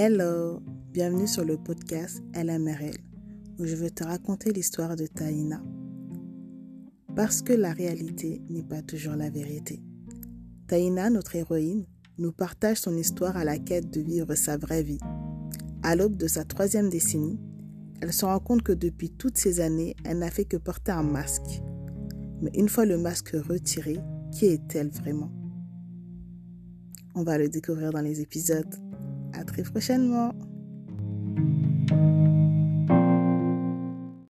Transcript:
Hello, bienvenue sur le podcast LMRL, où je veux te raconter l'histoire de Taïna. Parce que la réalité n'est pas toujours la vérité. Taïna, notre héroïne, nous partage son histoire à la quête de vivre sa vraie vie. À l'aube de sa troisième décennie, elle se rend compte que depuis toutes ces années, elle n'a fait que porter un masque. Mais une fois le masque retiré, qui est-elle vraiment? On va le découvrir dans les épisodes. À très prochainement.